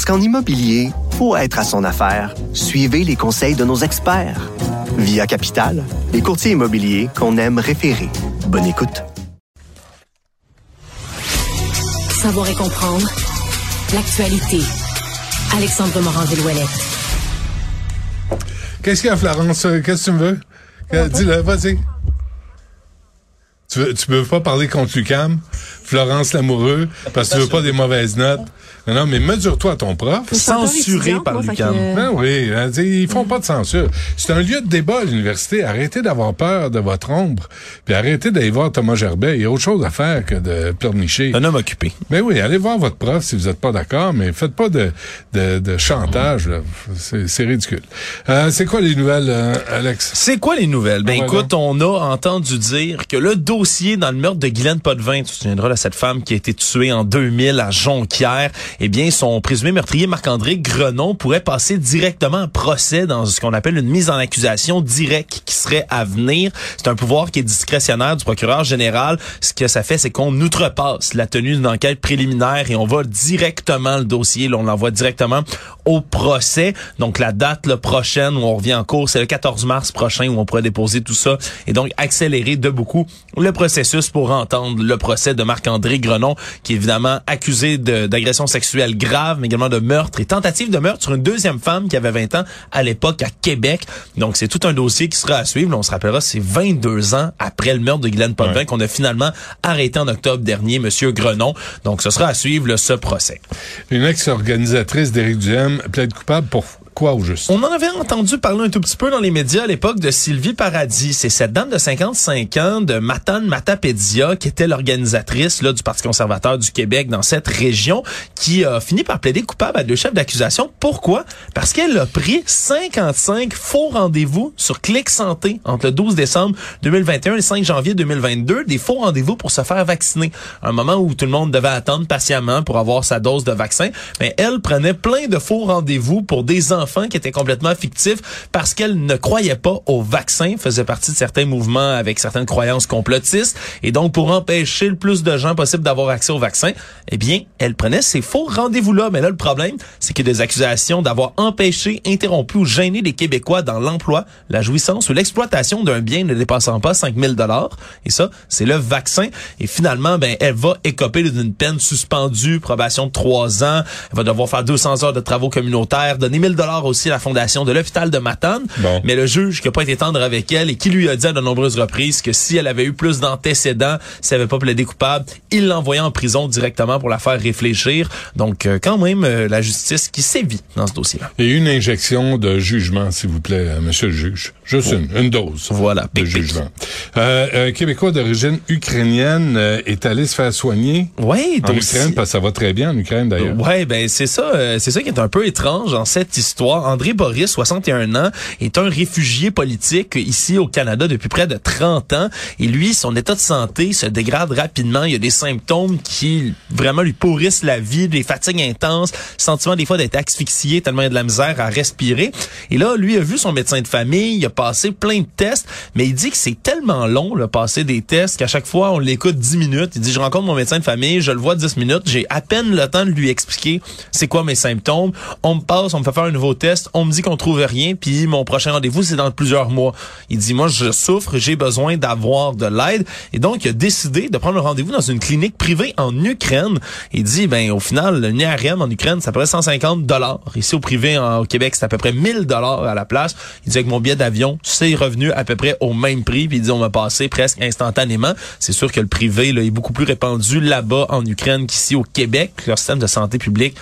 Parce qu'en immobilier, pour être à son affaire, suivez les conseils de nos experts. Via Capital, les courtiers immobiliers qu'on aime référer. Bonne écoute. Savoir et comprendre l'actualité. Alexandre Morand-Villouellette. Qu'est-ce qu'il y a, Florence? Qu'est-ce que tu me veux? Euh, Dis-le, vas-y. Tu veux, tu veux pas parler contre Lucam, Florence Lamoureux, parce que tu veux pas des mauvaises notes. Non, non, mais mesure-toi à ton prof. Censuré par l'UQAM. que- Ben oui, hein, ils font pas de censure. C'est un lieu de débat à l'université. Arrêtez d'avoir peur de votre ombre, puis arrêtez d'aller voir Thomas Gerbet. Il y a autre chose à faire que de pleurnicher. Un homme occupé. Ben oui, allez voir votre prof si vous n'êtes pas d'accord, mais faites pas de, de, de chantage. là. C'est c'est ridicule. Euh, c'est quoi les nouvelles, euh, Alex? C'est quoi les nouvelles? Ben Ouais, écoute, on a entendu dire que le dossier dans le meurtre de Guylaine Potvin, tu te souviendras de cette femme qui a été tuée en 2000 à Jonquière, eh bien son présumé meurtrier Marc-André Grenon pourrait passer directement en procès dans ce qu'on appelle une mise en accusation directe qui serait à venir. C'est un pouvoir qui est discrétionnaire du procureur général. Ce que ça fait, c'est qu'on outrepasse la tenue d'une enquête préliminaire et on va directement le dossier, là, on l'envoie directement au procès. Donc la date le prochaine où on revient en cours, c'est le 14 mars prochain où on pourra déposer tout ça et donc accélérer de beaucoup le processus pour entendre le procès de Marc-André Grenon qui est évidemment accusé d'agression sexuelle grave mais également de meurtre et tentative de meurtre sur une deuxième femme qui avait 20 ans à l'époque à Québec. Donc c'est tout un dossier qui sera à suivre. On se rappellera c'est 22 ans après le meurtre de Guylaine Potvin Ouais. qu'on a finalement arrêté en octobre dernier monsieur Grenon. Donc ce sera à suivre là, ce procès. Une ex-organisatrice d'Éric Duhem plaide coupable pour On en avait entendu parler un tout petit peu dans les médias à l'époque de Sylvie Paradis. C'est cette dame de 55 ans de Matane Matapédia qui était l'organisatrice là du Parti conservateur du Québec dans cette région qui a fini par plaider coupable à deux chefs d'accusation. Pourquoi? Parce qu'elle a pris 55 faux rendez-vous sur Clic Santé entre le 12 décembre 2021 et le 5 janvier 2022. Des faux rendez-vous pour se faire vacciner. Un moment où tout le monde devait attendre patiemment pour avoir sa dose de vaccin. Mais elle prenait plein de faux rendez-vous pour des enfants qui étaient complètement fictifs parce qu'elle ne croyait pas au vaccin, faisait partie de certains mouvements avec certaines croyances complotistes. Et donc, pour empêcher le plus de gens possible d'avoir accès au vaccin, eh bien, elle prenait ces faux rendez-vous-là. Mais là, le problème, c'est qu'il y a des accusations d'avoir empêché, interrompu ou gêné les Québécois dans l'emploi, la jouissance ou l'exploitation d'un bien ne dépassant pas 5000 dollars. Et ça, c'est le vaccin. Et finalement, ben, elle va écoper d'une peine suspendue, probation de trois ans. Elle va devoir faire 200 heures de travaux communautaires, donner 1000 dollars aussi la fondation de l'hôpital de Matane. Bon. Mais le juge qui a pas été tendre avec elle et qui lui a dit à de nombreuses reprises que si elle avait eu plus d'antécédents, si elle avait pas plaidé coupable, il l'envoyait en prison directement pour la faire réfléchir. Donc, euh, quand même, euh, la justice qui sévit dans ce dossier-là. Et une injection de jugement, s'il vous plaît, euh, monsieur le juge. Juste une, une dose Voilà, de pic, pic. Euh, un Québécois d'origine ukrainienne euh, est allé se faire soigner Oui, en Ukraine, parce que ça va très bien en Ukraine, d'ailleurs. Ouais, ben c'est ça, euh, c'est ça qui est un peu étrange dans cette histoire. André Boris, 61 ans, est un réfugié politique ici au Canada depuis près de 30 ans. Et lui, son état de santé se dégrade rapidement. Il y a des symptômes qui vraiment lui pourrissent la vie, des fatigues intenses, sentiment des fois d'être asphyxié tellement il y a de la misère à respirer. Et là, lui a vu son médecin de famille, il a passé plein de tests, mais il dit que c'est tellement long, le passer des tests, qu'à chaque fois, on l'écoute 10 minutes. Il dit, je rencontre mon médecin de famille, je le vois 10 minutes, j'ai à peine le temps de lui expliquer c'est quoi mes symptômes. On me passe, on me fait faire un nouveau test, on me dit qu'on trouve rien, puis mon prochain rendez-vous, c'est dans plusieurs mois. Il dit, moi, je souffre, j'ai besoin d'avoir de l'aide. Et donc, il a décidé de prendre un rendez-vous dans une clinique privée en Ukraine. Il dit, ben, au final, le NIRM en Ukraine, ça pourrait 150 dollars. Ici, au privé, en- au Québec, c'est à peu près 1000 dollars à la place. Il dit, avec mon billet d'avion, c'est revenu à peu près au même prix. Puis il dit, on m'a passé presque instantanément. C'est sûr que le privé, est beaucoup plus répandu là-bas en Ukraine qu'ici au Québec. Leur système de santé publique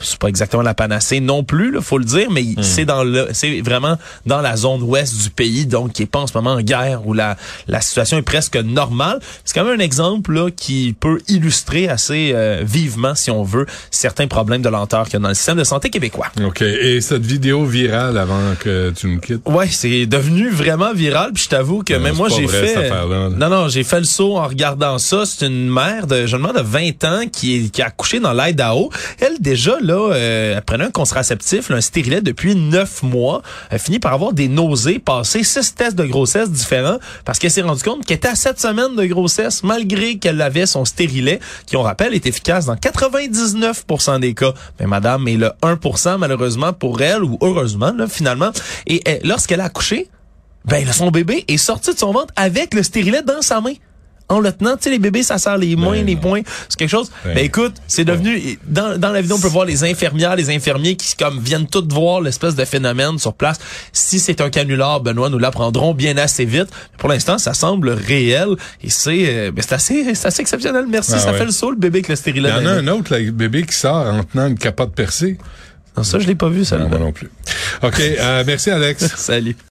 c'est pas exactement la panacée non plus, là, faut le dire, mais Hmm. c'est dans le, c'est vraiment dans la zone ouest du pays, donc qui est pas en ce moment en guerre où la la situation est presque normale. C'est quand même un exemple là qui peut illustrer assez euh, vivement, si on veut, certains problèmes de lenteur qu'il y a dans le système de santé québécois. OK. Et cette vidéo virale avant que tu me quittes? Ouais, c'est devenu vraiment viral. Puis je t'avoue que Non, même moi j'ai fait. cette là. non non, j'ai fait le saut en regardant ça. C'est une mère de jeune de 20 ans qui est qui a accouché dans l'Idaho. Elle déjà là, euh, un contraceptif, un stérilet depuis neuf mois. Elle finit par avoir des nausées, passer six tests de grossesse différents parce qu'elle s'est rendue compte qu'elle était à sept semaines de grossesse malgré qu'elle avait son stérilet qui on rappelle est efficace dans 99% des cas. Mais madame est le 1% malheureusement pour elle ou heureusement finalement. Et elle- lorsqu'elle a accouché, ben son bébé est sorti de son ventre avec le stérilet dans sa main. En le tenant, tu sais, les bébés, ça sert les mains, Ben les poings. C'est quelque chose. Ben Ben, écoute, c'est devenu, dans, dans la vidéo, on peut voir les infirmières, les infirmiers qui, comme, viennent toutes voir l'espèce de phénomène sur place. Si c'est un canular, Benoît, nous l'apprendrons bien assez vite. Pour l'instant, ça semble réel et c'est, euh, ben, c'est assez, c'est assez exceptionnel. Merci. Ah ça ouais. fait le saut, le bébé avec le Il stérilet. y en a un autre, là, le bébé qui sort en tenant une capote percée. Non, ça, je l'ai pas vu, ça. Non, moi non plus. OK. euh, merci, Alex. Salut.